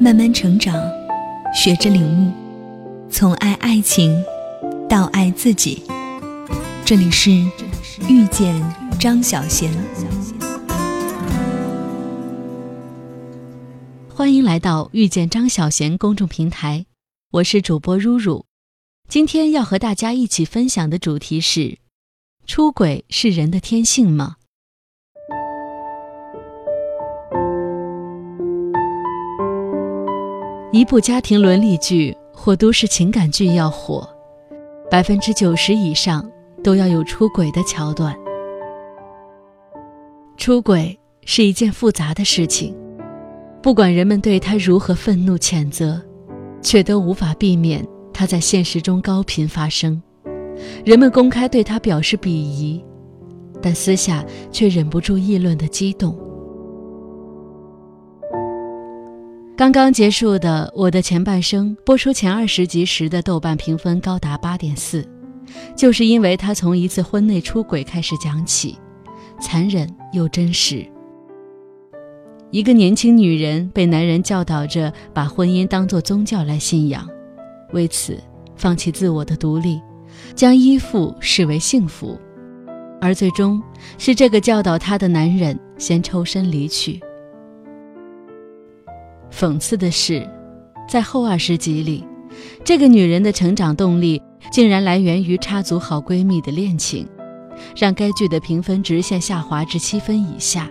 慢慢成长，学着领悟，从爱爱情到爱自己。这里是遇见张小贤，欢迎来到遇见张小贤公众平台，我是主播如如。今天要和大家一起分享的主题是：出轨是人的天性吗？一部家庭伦理剧或都市情感剧要火，百分之九十以上都要有出轨的桥段。出轨是一件复杂的事情，不管人们对他如何愤怒谴责，却都无法避免他在现实中高频发生。人们公开对他表示鄙夷，但私下却忍不住议论的激动。刚刚结束的《我的前半生》播出前二十集时的豆瓣评分高达八点四，就是因为他从一次婚内出轨开始讲起，残忍又真实。一个年轻女人被男人教导着把婚姻当作宗教来信仰，为此放弃自我的独立，将依附视为幸福，而最终是这个教导她的男人先抽身离去。讽刺的是，在后二十集里，这个女人的成长动力竟然来源于插足好闺蜜的恋情，让该剧的评分直线下滑至七分以下。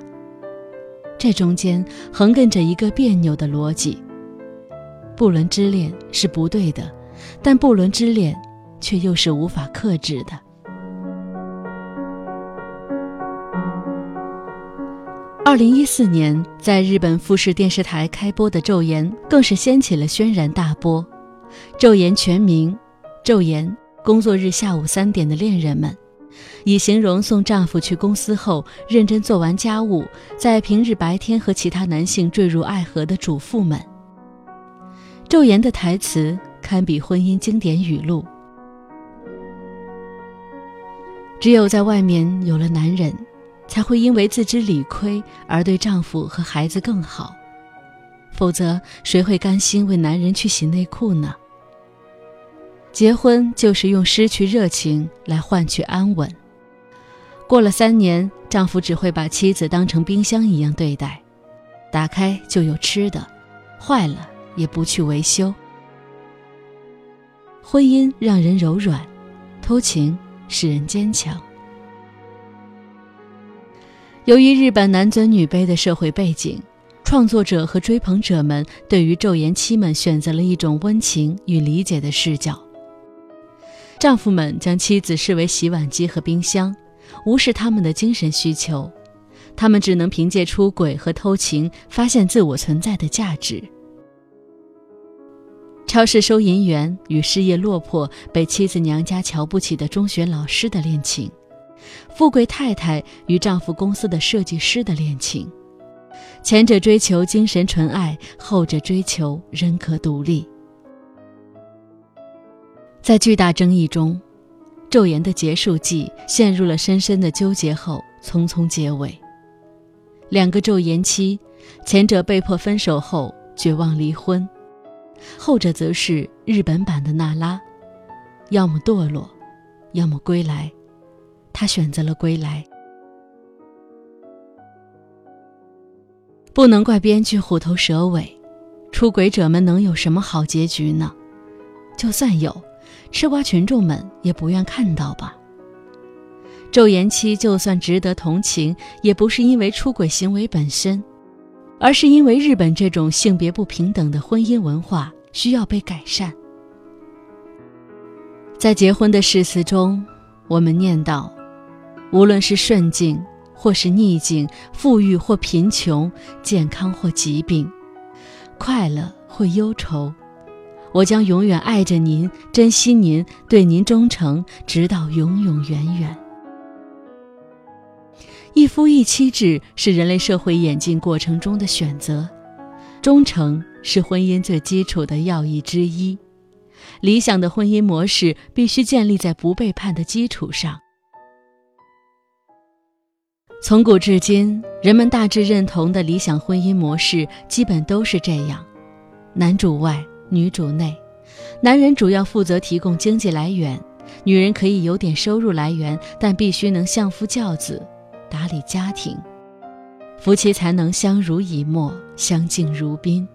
这中间横亘着一个别扭的逻辑：不伦之恋是不对的，但不伦之恋却又是无法克制的。二零一四年，在日本富士电视台开播的《昼颜》更是掀起了轩然大波。《昼颜》全名《昼颜》，工作日下午三点的恋人们，以形容送丈夫去公司后认真做完家务，在平日白天和其他男性坠入爱河的主妇们。《昼颜》的台词堪比婚姻经典语录：“只有在外面有了男人。”才会因为自知理亏而对丈夫和孩子更好，否则谁会甘心为男人去洗内裤呢？结婚就是用失去热情来换取安稳。过了三年，丈夫只会把妻子当成冰箱一样对待，打开就有吃的，坏了也不去维修。婚姻让人柔软，偷情使人坚强。由于日本男尊女卑的社会背景，创作者和追捧者们对于昼颜妻们选择了一种温情与理解的视角。丈夫们将妻子视为洗碗机和冰箱，无视他们的精神需求，他们只能凭借出轨和偷情发现自我存在的价值。超市收银员与事业落魄、被妻子娘家瞧不起的中学老师的恋情。富贵太太与丈夫公司的设计师的恋情，前者追求精神纯爱，后者追求人格独立。在巨大争议中，《昼颜》的结束季陷入了深深的纠结后，匆匆结尾。两个昼颜妻，前者被迫分手后绝望离婚，后者则是日本版的娜拉，要么堕落，要么归来。他选择了归来，不能怪编剧虎头蛇尾，出轨者们能有什么好结局呢？就算有，吃瓜群众们也不愿看到吧。昼颜妻就算值得同情，也不是因为出轨行为本身，而是因为日本这种性别不平等的婚姻文化需要被改善。在结婚的誓词中，我们念叨。无论是顺境或是逆境，富裕或贫穷，健康或疾病，快乐或忧愁，我将永远爱着您，珍惜您，对您忠诚，直到永永远远。一夫一妻制是人类社会演进过程中的选择，忠诚是婚姻最基础的要义之一。理想的婚姻模式必须建立在不背叛的基础上。从古至今，人们大致认同的理想婚姻模式基本都是这样：男主外，女主内，男人主要负责提供经济来源，女人可以有点收入来源，但必须能相夫教子，打理家庭，夫妻才能相濡以沫，相敬如宾。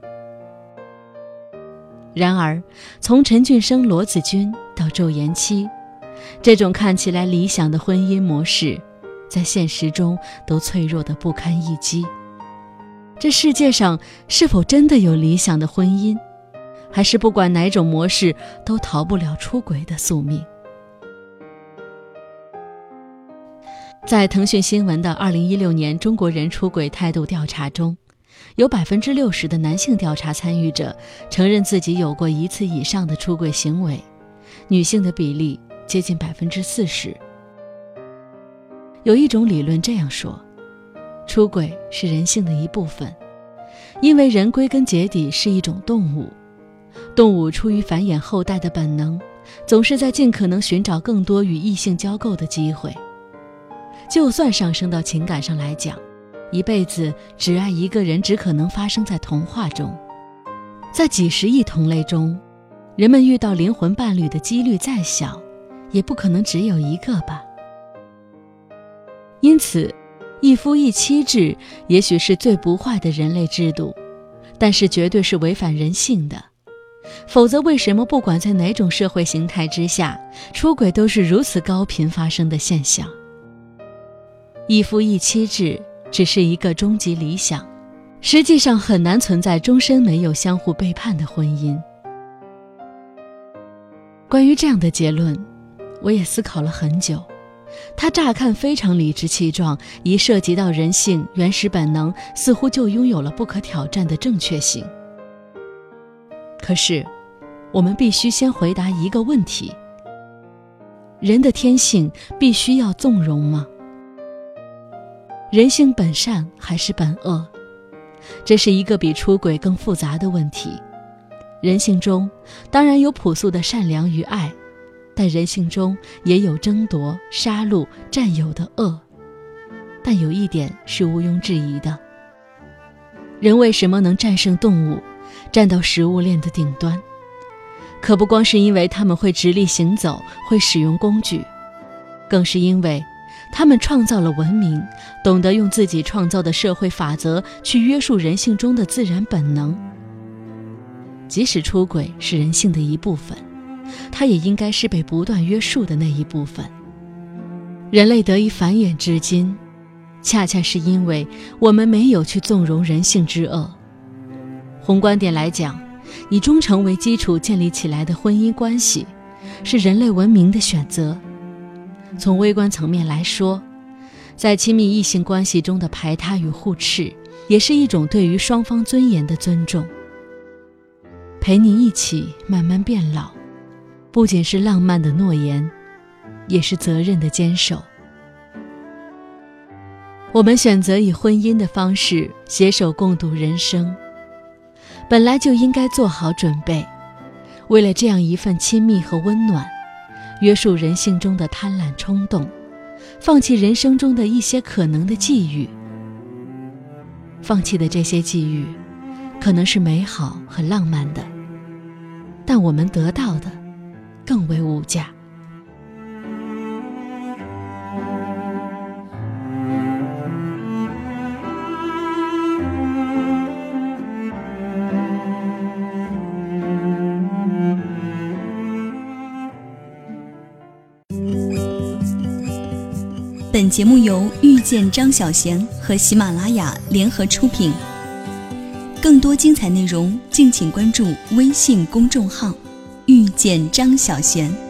然而，从陈俊生、罗子君到周延期，这种看起来理想的婚姻模式，在现实中都脆弱的不堪一击。这世界上是否真的有理想的婚姻，还是不管哪种模式都逃不了出轨的宿命？在腾讯新闻的二零一六年中国人出轨态度调查中，有百分之六十的男性调查参与者承认自己有过一次以上的出轨行为，女性的比例接近百分之四十。有一种理论这样说。出轨是人性的一部分，因为人归根结底是一种动物，动物出于繁衍后代的本能，总是在尽可能寻找更多与异性交媾的机会。就算上升到情感上来讲，一辈子只爱一个人只可能发生在童话中，在几十亿同类中，人们遇到灵魂伴侣的几率再小，也不可能只有一个吧。因此。一夫一妻制也许是最不坏的人类制度，但是绝对是违反人性的。否则，为什么不管在哪种社会形态之下，出轨都是如此高频发生的现象？一夫一妻制只是一个终极理想，实际上很难存在终身没有相互背叛的婚姻。关于这样的结论，我也思考了很久。他乍看非常理直气壮，一涉及到人性原始本能，似乎就拥有了不可挑战的正确性。可是，我们必须先回答一个问题：人的天性必须要纵容吗？人性本善还是本恶？这是一个比出轨更复杂的问题。人性中当然有朴素的善良与爱。但人性中也有争夺、杀戮、占有的恶，但有一点是毋庸置疑的：人为什么能战胜动物，站到食物链的顶端？可不光是因为他们会直立行走、会使用工具，更是因为他们创造了文明，懂得用自己创造的社会法则去约束人性中的自然本能。即使出轨是人性的一部分。它也应该是被不断约束的那一部分。人类得以繁衍至今，恰恰是因为我们没有去纵容人性之恶。宏观点来讲，以忠诚为基础建立起来的婚姻关系，是人类文明的选择。从微观层面来说，在亲密异性关系中的排他与互斥，也是一种对于双方尊严的尊重。陪你一起慢慢变老。不仅是浪漫的诺言，也是责任的坚守。我们选择以婚姻的方式携手共度人生，本来就应该做好准备，为了这样一份亲密和温暖，约束人性中的贪婪冲动，放弃人生中的一些可能的际遇。放弃的这些际遇，可能是美好和浪漫的，但我们得到的。更为无价。本节目由遇见张小贤和喜马拉雅联合出品，更多精彩内容敬请关注微信公众号。遇见张小娴。